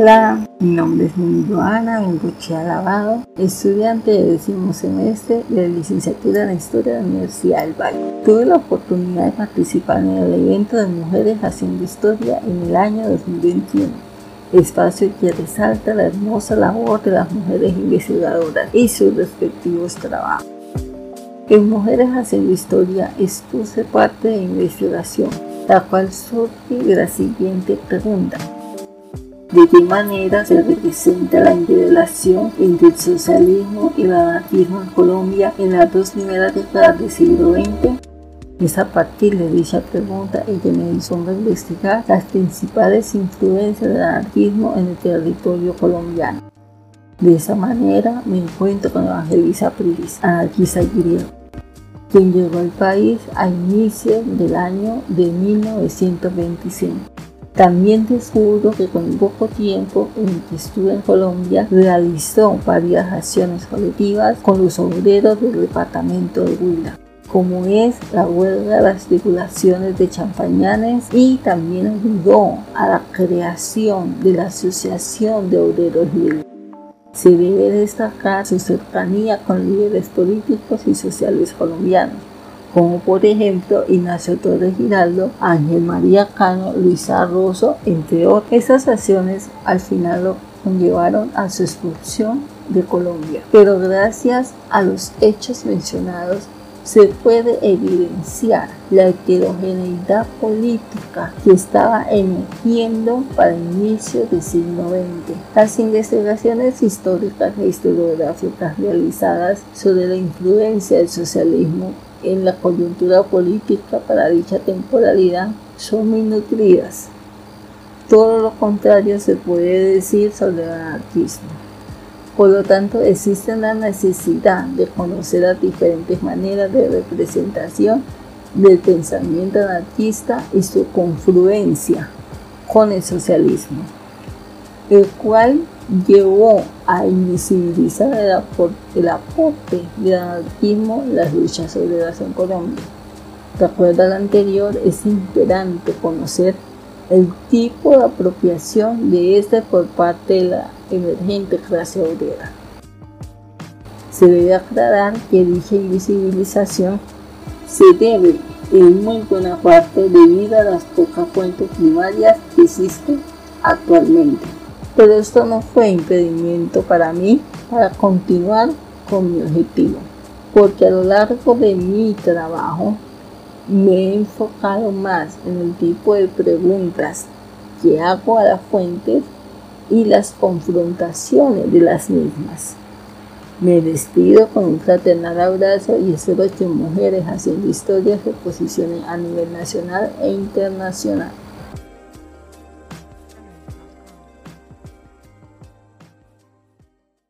Hola, mi nombre es Ana Bengochea Lavado, estudiante del décimo semestre de la licenciatura en Historia de la Universidad del Valle. Tuve la oportunidad de participar en el evento de Mujeres Haciendo Historia en el año 2021 espacio que resalta la hermosa labor de las mujeres investigadoras y sus respectivos trabajos. En Mujeres Haciendo Historia expuse parte de investigación, la cual surge de la siguiente pregunta de qué manera se representa la interrelación entre el socialismo y el anarquismo en Colombia en las dos primeras décadas del siglo XX. Es a partir de dicha pregunta en que me dispongo investigar las principales influencias del anarquismo en el territorio colombiano. De esa manera me encuentro con Evangelisa Pris, anarquista griego, quien llegó al país a inicios del año de 1925 también descubro que con poco tiempo en que estuve en Colombia realizó varias acciones colectivas con los obreros del departamento de Huila como es la huelga de las tripulaciones de champañanes y también ayudó a la creación de la Asociación de Obreros Libres. Se debe destacar su cercanía con líderes políticos y sociales colombianos, como por ejemplo Ignacio Torres Giraldo, Ángel María Cano, Luisa Rosso, entre otras. Esas acciones al final lo conllevaron a su expulsión de Colombia. Pero gracias a los hechos mencionados, se puede evidenciar la heterogeneidad política que estaba emergiendo para el inicio del siglo XX. Las investigaciones históricas e historiográficas realizadas sobre la influencia del socialismo en la coyuntura política para dicha temporalidad son muy nutridas. Todo lo contrario se puede decir sobre el anarquismo. Por lo tanto, existe la necesidad de conocer las diferentes maneras de representación del pensamiento anarquista y su confluencia con el socialismo, el cual llevó a invisibilizar el, aporte, del anarquismo las luchas obreras en Colombia. De acuerdo al anterior, es imperante conocer el tipo de apropiación de este por parte de la emergente clase obrera. Se debe aclarar que dicha invisibilización se debe en muy buena parte debido a las pocas fuentes primarias que existen actualmente. Pero esto no fue impedimento para mí para continuar con mi objetivo, porque a lo largo de mi trabajo me he enfocado más en el tipo de preguntas que hago a las fuentes y las confrontaciones de las mismas. Me despido con un fraternal abrazo y espero que mujeres haciendo historias se posicionen a nivel nacional e internacional.